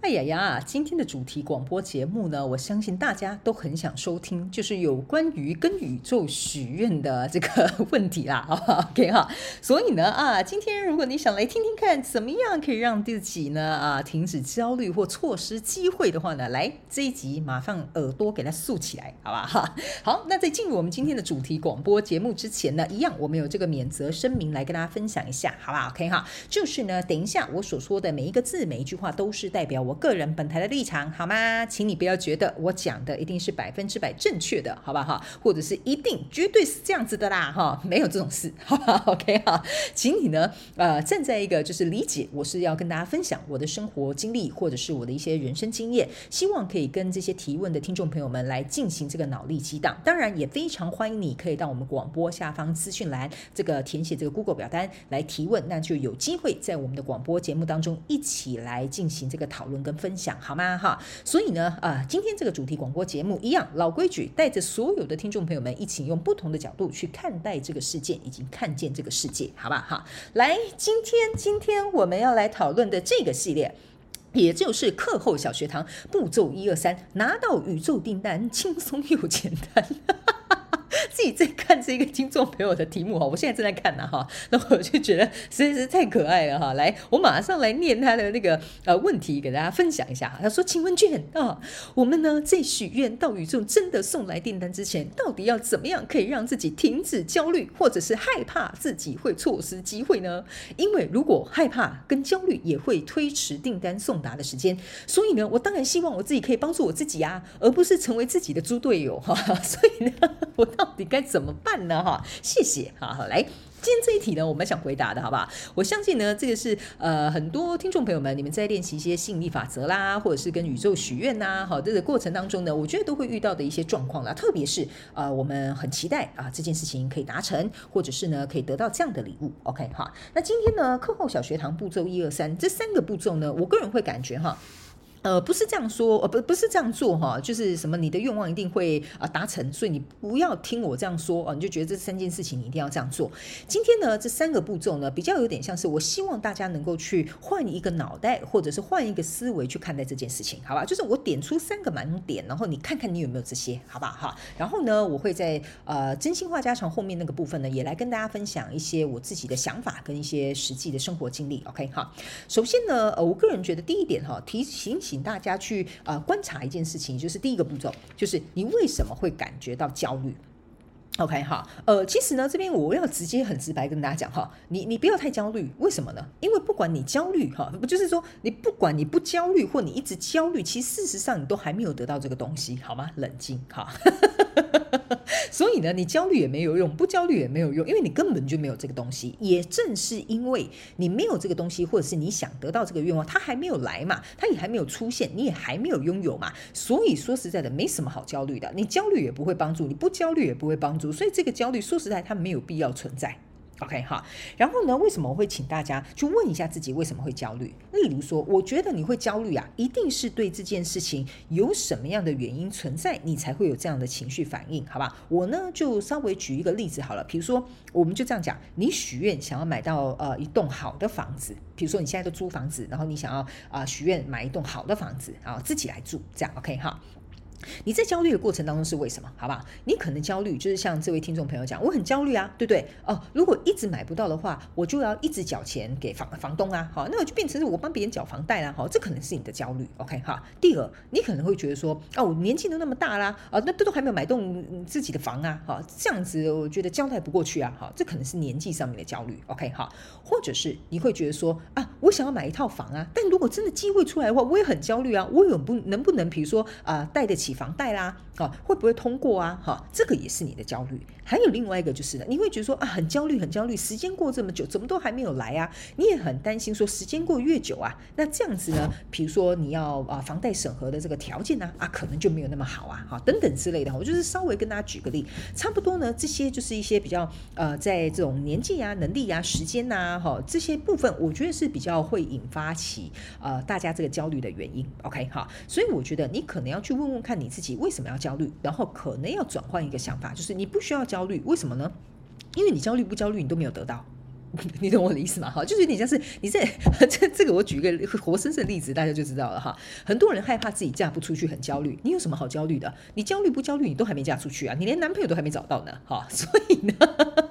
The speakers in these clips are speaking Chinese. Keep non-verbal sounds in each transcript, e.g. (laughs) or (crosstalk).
哎呀呀！今天的主题广播节目呢，我相信大家都很想收听，就是有关于跟宇宙许愿的这个 (laughs) 问题啦，好不好？OK 哈。所以呢，啊，今天如果你想来听听看，怎么样可以让自己呢啊停止焦虑或错失机会的话呢，来这一集马上耳朵给它竖起来，好吧哈。(laughs) 好，那在进入我们今天的主题广播节目之前呢，一样我们有这个免责声明来跟大家分享一下，好吧？OK 哈，就是呢，等一下我所说的每一个字、每一句话都是代表我个人本台的立场，好吗？请你不要觉得我讲的一定是百分之百正确的，好吧哈？或者是一定绝对是这样子的啦，哈，没有这种事，好吧？(laughs) OK 哈，请你呢，呃，站在一个就是理解，我是要跟大家分享我的生活经历，或者是我的一些人生经验，希望可以跟这些提问的听众朋友们来进行这个脑力激荡。当然，也非常欢迎你可以到我们广播下方资讯栏这个填写这个 Google 表单来提问，那就有机会在我们的广播节目当中一起来进行这个讨论跟分享。好吗？哈，所以呢，啊，今天这个主题广播节目一样老规矩，带着所有的听众朋友们一起用不同的角度去看待这个事件，以及看见这个世界，好吧？哈，来，今天今天我们要来讨论的这个系列，也就是课后小学堂步骤一二三，拿到宇宙订单轻松又简单。自己在看这个听众朋友的题目哈，我现在正在看呢哈，那我就觉得实在是太可爱了哈。来，我马上来念他的那个呃问题给大家分享一下哈。他说：“请问卷 (laughs) 啊，我们呢在许愿到宇宙真的送来订单之前，到底要怎么样可以让自己停止焦虑，或者是害怕自己会错失机会呢？因为如果害怕跟焦虑也会推迟订单送达的时间，所以呢，我当然希望我自己可以帮助我自己啊，而不是成为自己的猪队友哈。(laughs) 所以呢，我到底该怎么办呢？哈，谢谢，好好来，今天这一题呢，我们想回答的好不好？我相信呢，这个是呃很多听众朋友们，你们在练习一些吸引力法则啦，或者是跟宇宙许愿呐，好，这个过程当中呢，我觉得都会遇到的一些状况啦。特别是呃，我们很期待啊，这件事情可以达成，或者是呢，可以得到这样的礼物。OK，好，那今天呢，课后小学堂步骤一二三这三个步骤呢，我个人会感觉哈。呃，不是这样说，呃，不，不是这样做哈，就是什么，你的愿望一定会啊达成，所以你不要听我这样说啊，你就觉得这三件事情你一定要这样做。今天呢，这三个步骤呢，比较有点像是我希望大家能够去换一个脑袋，或者是换一个思维去看待这件事情，好吧？就是我点出三个盲点，然后你看看你有没有这些，好吧？哈，然后呢，我会在呃真心话家常后面那个部分呢，也来跟大家分享一些我自己的想法跟一些实际的生活经历。OK，哈，首先呢，呃，我个人觉得第一点哈，提醒。请大家去、呃、观察一件事情，就是第一个步骤，就是你为什么会感觉到焦虑？OK 哈，呃，其实呢，这边我要直接很直白跟大家讲哈，你你不要太焦虑，为什么呢？因为不管你焦虑哈，不就是说你不管你不焦虑或你一直焦虑，其实事实上你都还没有得到这个东西，好吗？冷静哈。(laughs) 所以呢，你焦虑也没有用，不焦虑也没有用，因为你根本就没有这个东西。也正是因为你没有这个东西，或者是你想得到这个愿望，它还没有来嘛，它也还没有出现，你也还没有拥有嘛。所以说实在的，没什么好焦虑的。你焦虑也不会帮助，你不焦虑也不会帮助。所以这个焦虑，说实在，它没有必要存在。OK 哈，然后呢，为什么我会请大家去问一下自己为什么会焦虑？例如说，我觉得你会焦虑啊，一定是对这件事情有什么样的原因存在，你才会有这样的情绪反应，好吧？我呢就稍微举一个例子好了，比如说，我们就这样讲，你许愿想要买到呃一栋好的房子，比如说你现在都租房子，然后你想要啊许愿买一栋好的房子，然后自己来住，这样 OK 哈。你在焦虑的过程当中是为什么？好吧，你可能焦虑，就是像这位听众朋友讲，我很焦虑啊，对不对？哦，如果一直买不到的话，我就要一直缴钱给房房东啊，好，那我就变成是我帮别人缴房贷啦，好，这可能是你的焦虑，OK 哈。第二，你可能会觉得说，哦，我年纪都那么大啦，啊，那都都还没有买栋自己的房啊，好，这样子我觉得交代不过去啊，好，这可能是年纪上面的焦虑，OK 哈。或者是你会觉得说，啊，我想要买一套房啊，但如果真的机会出来的话，我也很焦虑啊，我有不能不能，比如说啊，贷得起。房贷啦？啊，会不会通过啊？哈，这个也是你的焦虑。还有另外一个就是呢，你会觉得说啊，很焦虑，很焦虑，时间过这么久，怎么都还没有来啊？你也很担心说，时间过越久啊，那这样子呢，比如说你要啊房贷审核的这个条件呢，啊，可能就没有那么好啊，哈，等等之类的。我就是稍微跟大家举个例，差不多呢，这些就是一些比较呃，在这种年纪啊、能力啊、时间呐，哈，这些部分，我觉得是比较会引发起呃大家这个焦虑的原因。OK，哈，所以我觉得你可能要去问问看你自己为什么要焦虑，然后可能要转换一个想法，就是你不需要焦虑，为什么呢？因为你焦虑不焦虑，你都没有得到。(laughs) 你懂我的意思吗？哈，就是你像是你在这 (laughs) 这个，我举一个活生生的例子，大家就知道了哈。很多人害怕自己嫁不出去，很焦虑。你有什么好焦虑的？你焦虑不焦虑？你都还没嫁出去啊，你连男朋友都还没找到呢，哈。(laughs) 所以呢，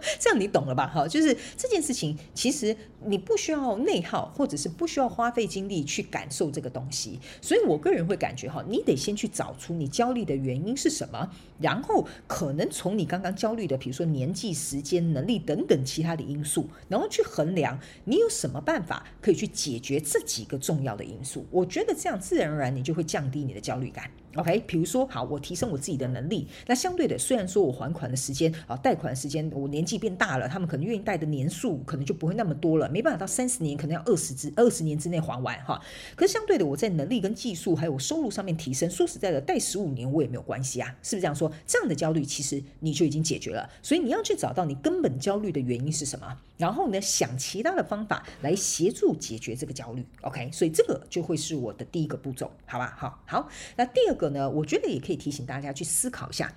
(laughs) 这样你懂了吧？哈，就是这件事情，其实你不需要内耗，或者是不需要花费精力去感受这个东西。所以我个人会感觉哈，你得先去找出你焦虑的原因是什么，然后可能从你刚刚焦虑的，比如说年纪、时间、能力等等其他的因素。然后去衡量你有什么办法可以去解决这几个重要的因素，我觉得这样自然而然你就会降低你的焦虑感。OK，比如说好，我提升我自己的能力，那相对的，虽然说我还款的时间啊，贷款的时间，我年纪变大了，他们可能愿意贷的年数可能就不会那么多了，没办法到三十年，可能要二十之二十年之内还完哈。可是相对的，我在能力跟技术还有收入上面提升，说实在的，贷十五年我也没有关系啊，是不是这样说？这样的焦虑其实你就已经解决了，所以你要去找到你根本焦虑的原因是什么，然后呢，想其他的方法来协助解决这个焦虑。OK，所以这个就会是我的第一个步骤，好吧？好，好，那第二个。呢，我觉得也可以提醒大家去思考一下，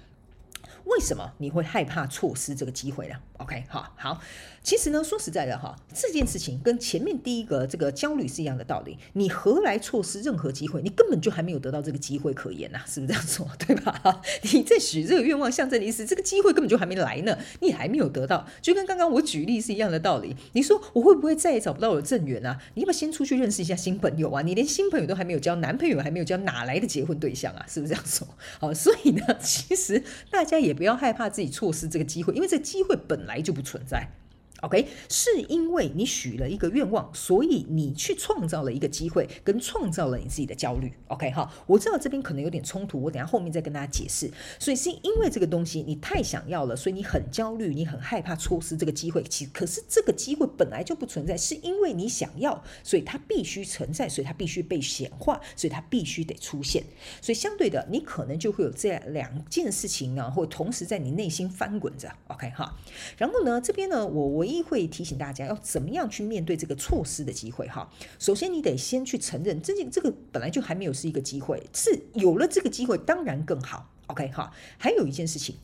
为什么你会害怕错失这个机会呢？OK，好，好。其实呢，说实在的哈，这件事情跟前面第一个这个焦虑是一样的道理。你何来错失任何机会？你根本就还没有得到这个机会可言呐，是不是这样说？(laughs) 对吧？你在许这个愿望，象征的意思，这个机会根本就还没来呢，你还没有得到，就跟刚刚我举例是一样的道理。你说我会不会再也找不到我的正缘啊？你要不要先出去认识一下新朋友啊？你连新朋友都还没有交，男朋友还没有交，哪来的结婚对象啊？是不是这样说？好，所以呢，其实大家也不要害怕自己错失这个机会，因为这机会本来来就不存在。OK，是因为你许了一个愿望，所以你去创造了一个机会，跟创造了你自己的焦虑。OK 哈，我知道这边可能有点冲突，我等下后面再跟大家解释。所以是因为这个东西你太想要了，所以你很焦虑，你很害怕错失这个机会。其可是这个机会本来就不存在，是因为你想要，所以它必须存在，所以它必须被显化，所以它必须得出现。所以相对的，你可能就会有这两件事情呢，会同时在你内心翻滚着。OK 哈，然后呢，这边呢，我我。一会提醒大家要怎么样去面对这个错失的机会哈。首先，你得先去承认，这件这个本来就还没有是一个机会，是有了这个机会当然更好。OK 哈，还有一件事情，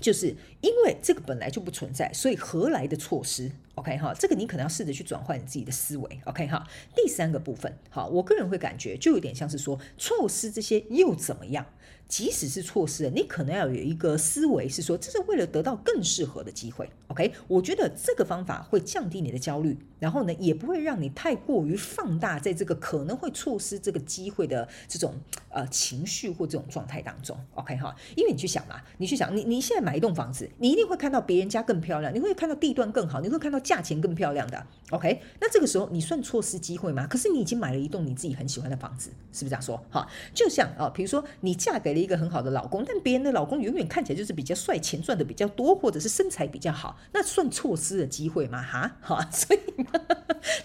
就是因为这个本来就不存在，所以何来的错失？OK 哈，这个你可能要试着去转换你自己的思维。OK 哈，第三个部分，好，我个人会感觉就有点像是说错失这些又怎么样？即使是错失了，你可能要有一个思维，是说这是为了得到更适合的机会。OK，我觉得这个方法会降低你的焦虑，然后呢，也不会让你太过于放大在这个可能会错失这个机会的这种呃情绪或这种状态当中。OK 哈，因为你去想嘛，你去想，你你现在买一栋房子，你一定会看到别人家更漂亮，你会看到地段更好，你会看到价钱更漂亮的。OK，那这个时候你算错失机会吗？可是你已经买了一栋你自己很喜欢的房子，是不是这样说？哈，就像啊，比如说你嫁给一个很好的老公，但别人的老公永远看起来就是比较帅，钱赚的比较多，或者是身材比较好，那算错失的机会吗？哈，(laughs) 好，所以，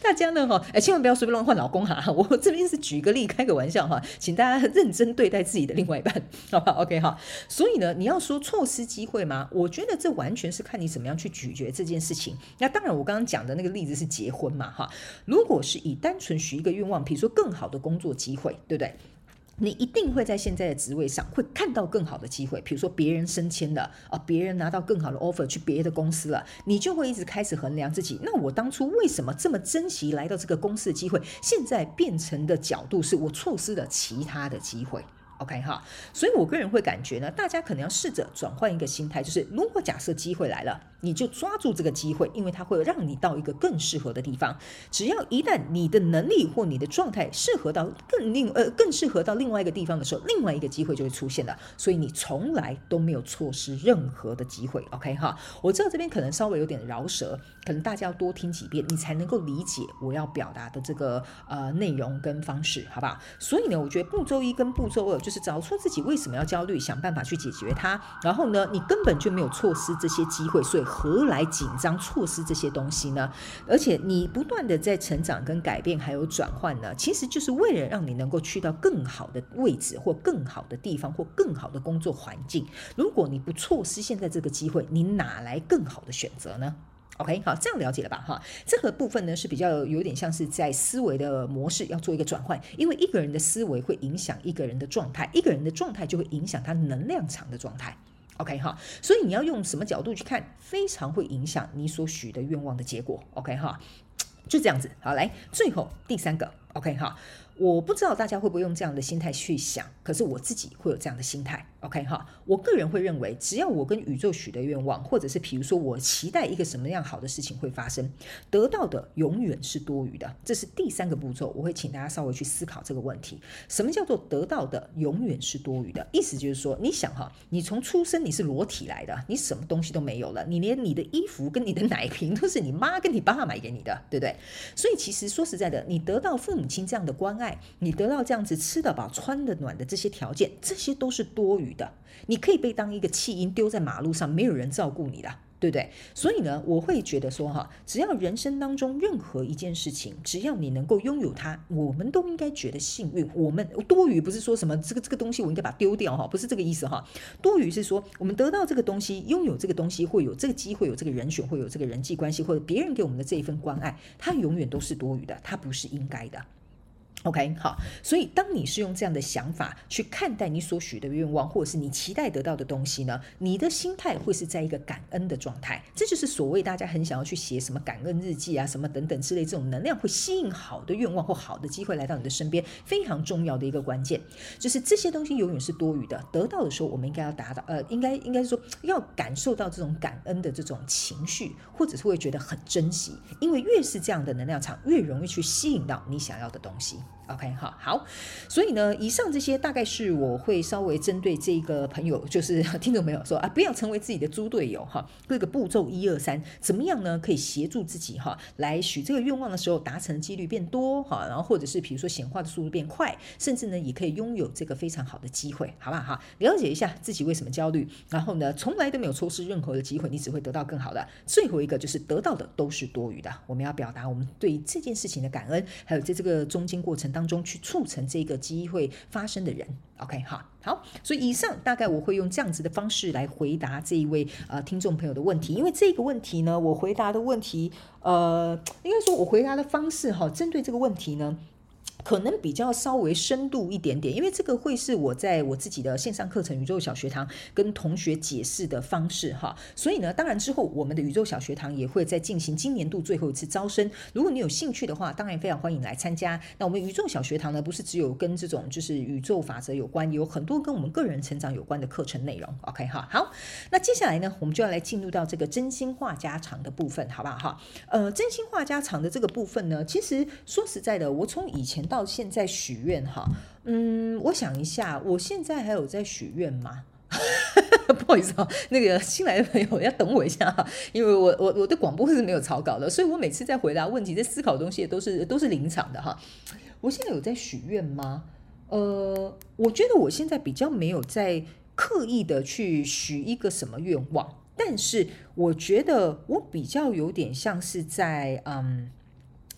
大家呢，哈，哎，千万不要随便乱换老公哈。我这边是举个例，开个玩笑哈，请大家认真对待自己的另外一半，(laughs) 好不好？OK 哈。所以呢，你要说错失机会吗？我觉得这完全是看你怎么样去咀嚼这件事情。那当然，我刚刚讲的那个例子是结婚嘛，哈。如果是以单纯许一个愿望，比如说更好的工作机会，对不对？你一定会在现在的职位上会看到更好的机会，比如说别人升迁了啊，别人拿到更好的 offer 去别的公司了，你就会一直开始衡量自己。那我当初为什么这么珍惜来到这个公司的机会，现在变成的角度是我错失了其他的机会。OK 哈，所以我个人会感觉呢，大家可能要试着转换一个心态，就是如果假设机会来了，你就抓住这个机会，因为它会让你到一个更适合的地方。只要一旦你的能力或你的状态适合到更另呃更适合到另外一个地方的时候，另外一个机会就会出现了。所以你从来都没有错失任何的机会。OK 哈，我知道这边可能稍微有点饶舌，可能大家要多听几遍，你才能够理解我要表达的这个呃内容跟方式，好不好？所以呢，我觉得步骤一跟步骤二。就是找出自己为什么要焦虑，想办法去解决它。然后呢，你根本就没有错失这些机会，所以何来紧张错失这些东西呢？而且你不断的在成长、跟改变还有转换呢，其实就是为了让你能够去到更好的位置，或更好的地方，或更好的工作环境。如果你不错失现在这个机会，你哪来更好的选择呢？OK，好，这样了解了吧？哈，这个部分呢是比较有点像是在思维的模式要做一个转换，因为一个人的思维会影响一个人的状态，一个人的状态就会影响他能量场的状态。OK，哈，所以你要用什么角度去看，非常会影响你所许的愿望的结果。OK，哈，就这样子。好，来，最后第三个。OK，哈。我不知道大家会不会用这样的心态去想，可是我自己会有这样的心态。OK 哈，我个人会认为，只要我跟宇宙许的愿望，或者是比如说我期待一个什么样好的事情会发生，得到的永远是多余的。这是第三个步骤，我会请大家稍微去思考这个问题：什么叫做得到的永远是多余的？意思就是说，你想哈，你从出生你是裸体来的，你什么东西都没有了，你连你的衣服跟你的奶瓶都是你妈跟你爸买给你的，对不对？所以其实说实在的，你得到父母亲这样的关爱。你得到这样子吃得饱、穿得暖的这些条件，这些都是多余的。你可以被当一个弃婴丢在马路上，没有人照顾你的，对不对？所以呢，我会觉得说哈，只要人生当中任何一件事情，只要你能够拥有它，我们都应该觉得幸运。我们多余不是说什么这个这个东西我应该把它丢掉哈，不是这个意思哈。多余是说我们得到这个东西，拥有这个东西，会有这个机会，有这个人选，会有这个人际关系，或者别人给我们的这一份关爱，它永远都是多余的，它不是应该的。OK，好，所以当你是用这样的想法去看待你所许的愿望，或者是你期待得到的东西呢，你的心态会是在一个感恩的状态。这就是所谓大家很想要去写什么感恩日记啊，什么等等之类这种能量会吸引好的愿望或好的机会来到你的身边，非常重要的一个关键，就是这些东西永远是多余的。得到的时候，我们应该要达到，呃，应该应该说要感受到这种感恩的这种情绪，或者是会觉得很珍惜，因为越是这样的能量场，越容易去吸引到你想要的东西。OK，好，好，所以呢，以上这些大概是我会稍微针对这个朋友，(laughs) 就是 (laughs) 听众朋友说啊，不要成为自己的猪队友哈。各个步骤一二三，怎么样呢？可以协助自己哈，来许这个愿望的时候，达成几率变多哈，然后或者是比如说显化的速度变快，甚至呢，也可以拥有这个非常好的机会，好不好？哈，了解一下自己为什么焦虑，然后呢，从来都没有错失任何的机会，你只会得到更好的。最后一个就是得到的都是多余的，我们要表达我们对这件事情的感恩，还有在这个中间过程当中去促成这个机会发生的人，OK，好，好，所以以上大概我会用这样子的方式来回答这一位呃听众朋友的问题，因为这个问题呢，我回答的问题，呃，应该说我回答的方式哈，针对这个问题呢。可能比较稍微深度一点点，因为这个会是我在我自己的线上课程《宇宙小学堂》跟同学解释的方式哈，所以呢，当然之后我们的宇宙小学堂也会再进行今年度最后一次招生。如果你有兴趣的话，当然非常欢迎来参加。那我们宇宙小学堂呢，不是只有跟这种就是宇宙法则有关，有很多跟我们个人成长有关的课程内容。OK 哈，好，那接下来呢，我们就要来进入到这个真心话家常的部分，好不好哈？呃，真心话家常的这个部分呢，其实说实在的，我从以前到现在许愿哈，嗯，我想一下，我现在还有在许愿吗？(laughs) 不好意思啊，那个新来的朋友要等我一下哈，因为我我我的广播是没有草稿的，所以我每次在回答问题、在思考东西都是都是临场的哈。我现在有在许愿吗？呃，我觉得我现在比较没有在刻意的去许一个什么愿望，但是我觉得我比较有点像是在嗯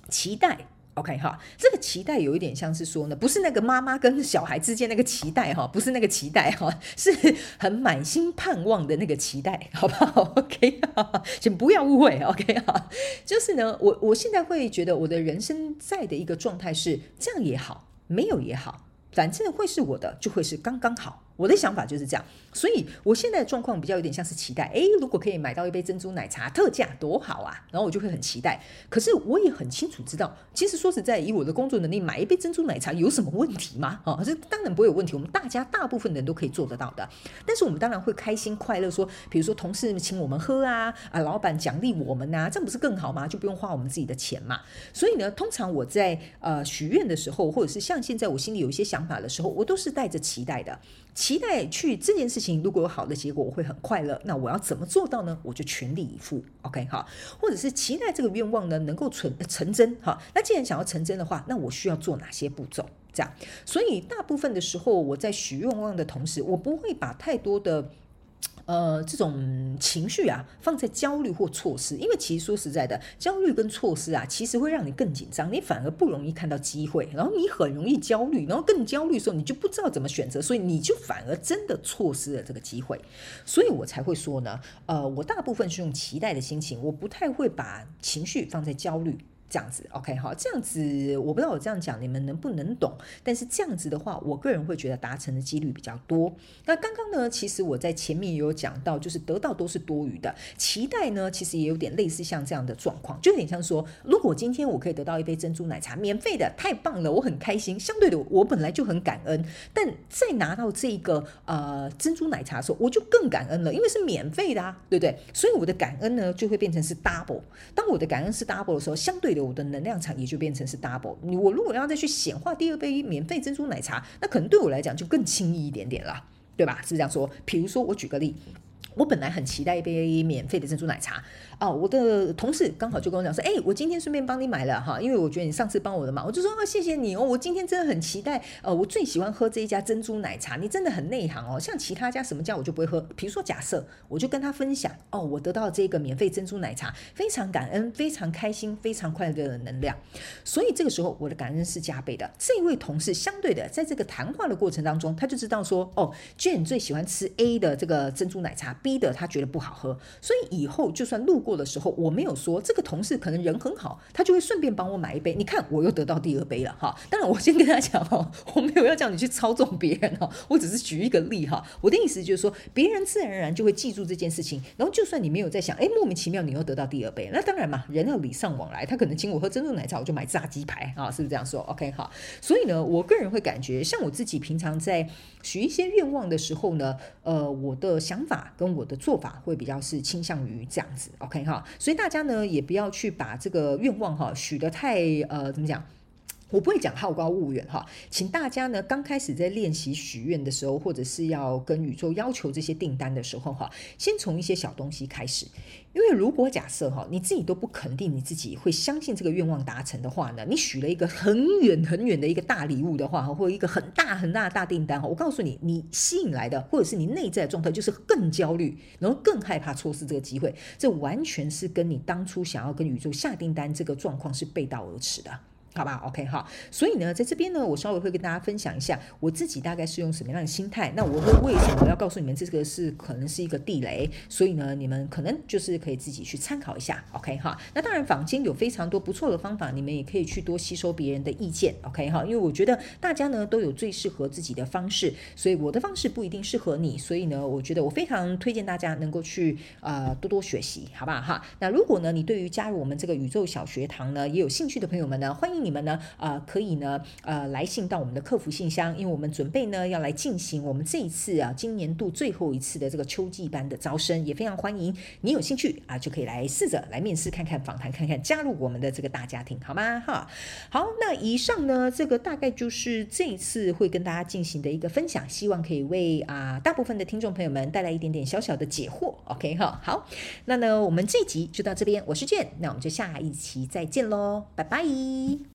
期待。OK 哈，这个期待有一点像是说呢，不是那个妈妈跟小孩之间那个期待哈，不是那个期待哈，是很满心盼望的那个期待，好不好？(laughs) OK 哈，请不要误会，OK 哈，就是呢，我我现在会觉得我的人生在的一个状态是这样也好，没有也好，反正会是我的，就会是刚刚好。我的想法就是这样，所以我现在的状况比较有点像是期待，诶，如果可以买到一杯珍珠奶茶特价多好啊，然后我就会很期待。可是我也很清楚知道，其实说实在，以我的工作能力，买一杯珍珠奶茶有什么问题吗？啊，这当然不会有问题，我们大家大部分人都可以做得到的。但是我们当然会开心快乐，说，比如说同事请我们喝啊，啊，老板奖励我们呐，这样不是更好吗？就不用花我们自己的钱嘛。所以呢，通常我在呃许愿的时候，或者是像现在我心里有一些想法的时候，我都是带着期待的。期待去这件事情如果有好的结果，我会很快乐。那我要怎么做到呢？我就全力以赴。OK 哈，或者是期待这个愿望呢能够成成真哈。那既然想要成真的话，那我需要做哪些步骤？这样，所以大部分的时候我在许愿望的同时，我不会把太多的。呃，这种情绪啊，放在焦虑或错失，因为其实说实在的，焦虑跟错失啊，其实会让你更紧张，你反而不容易看到机会，然后你很容易焦虑，然后更焦虑的时候，你就不知道怎么选择，所以你就反而真的错失了这个机会，所以我才会说呢，呃，我大部分是用期待的心情，我不太会把情绪放在焦虑。这样子，OK，好，这样子我不知道我这样讲你们能不能懂，但是这样子的话，我个人会觉得达成的几率比较多。那刚刚呢，其实我在前面也有讲到，就是得到都是多余的，期待呢，其实也有点类似像这样的状况，就有点像说，如果今天我可以得到一杯珍珠奶茶，免费的，太棒了，我很开心。相对的，我本来就很感恩，但再拿到这个呃珍珠奶茶的时候，我就更感恩了，因为是免费的啊，对不对？所以我的感恩呢，就会变成是 double。当我的感恩是 double 的时候，相对有。的能量场也就变成是 double。你我如果要再去显化第二杯免费珍珠奶茶，那可能对我来讲就更轻易一点点了，对吧？是这样说。比如说，我举个例，我本来很期待一杯免费的珍珠奶茶。哦，我的同事刚好就跟我讲说，哎，我今天顺便帮你买了哈，因为我觉得你上次帮我的忙，我就说啊，谢谢你哦，我今天真的很期待，呃，我最喜欢喝这一家珍珠奶茶，你真的很内行哦，像其他家什么家我就不会喝。比如说假设，我就跟他分享，哦，我得到这个免费珍珠奶茶，非常感恩，非常开心，非常快乐的能量，所以这个时候我的感恩是加倍的。这一位同事相对的，在这个谈话的过程当中，他就知道说，哦，Jhen 最喜欢吃 A 的这个珍珠奶茶逼的他觉得不好喝，所以以后就算路过的时候，我没有说这个同事可能人很好，他就会顺便帮我买一杯。你看，我又得到第二杯了哈。当然，我先跟他讲哦，我没有要叫你去操纵别人哈，我只是举一个例哈。我的意思就是说，别人自然而然就会记住这件事情。然后，就算你没有在想，哎，莫名其妙你又得到第二杯，那当然嘛，人要礼尚往来。他可能请我喝珍珠奶茶，我就买炸鸡排啊，是不是这样说？OK 哈。所以呢，我个人会感觉，像我自己平常在许一些愿望的时候呢，呃，我的想法跟我的做法会比较是倾向于这样子，OK 哈。所以大家。呢也不要去把这个愿望哈许的太呃怎么讲？我不会讲好高骛远哈，请大家呢刚开始在练习许愿的时候，或者是要跟宇宙要求这些订单的时候哈，先从一些小东西开始。因为如果假设哈你自己都不肯定你自己会相信这个愿望达成的话呢，你许了一个很远很远的一个大礼物的话，或者一个很大很大的大订单哈，我告诉你，你吸引来的或者是你内在的状态就是更焦虑，然后更害怕错失这个机会，这完全是跟你当初想要跟宇宙下订单这个状况是背道而驰的。好吧，OK 哈，所以呢，在这边呢，我稍微会跟大家分享一下我自己大概是用什么样的心态。那我会为什么要告诉你们这个是可能是一个地雷？所以呢，你们可能就是可以自己去参考一下，OK 哈。那当然，坊间有非常多不错的方法，你们也可以去多吸收别人的意见，OK 哈。因为我觉得大家呢都有最适合自己的方式，所以我的方式不一定适合你。所以呢，我觉得我非常推荐大家能够去呃多多学习，好不好哈？那如果呢，你对于加入我们这个宇宙小学堂呢也有兴趣的朋友们呢，欢迎。你们呢？呃，可以呢，呃，来信到我们的客服信箱，因为我们准备呢要来进行我们这一次啊，今年度最后一次的这个秋季班的招生，也非常欢迎你有兴趣啊，就可以来试着来面试看看，访谈看看，加入我们的这个大家庭，好吗？哈，好，那以上呢，这个大概就是这一次会跟大家进行的一个分享，希望可以为啊大部分的听众朋友们带来一点点小小的解惑，OK 哈，好，那呢，我们这一集就到这边，我是 Jhen，那我们就下一期再见喽，拜拜。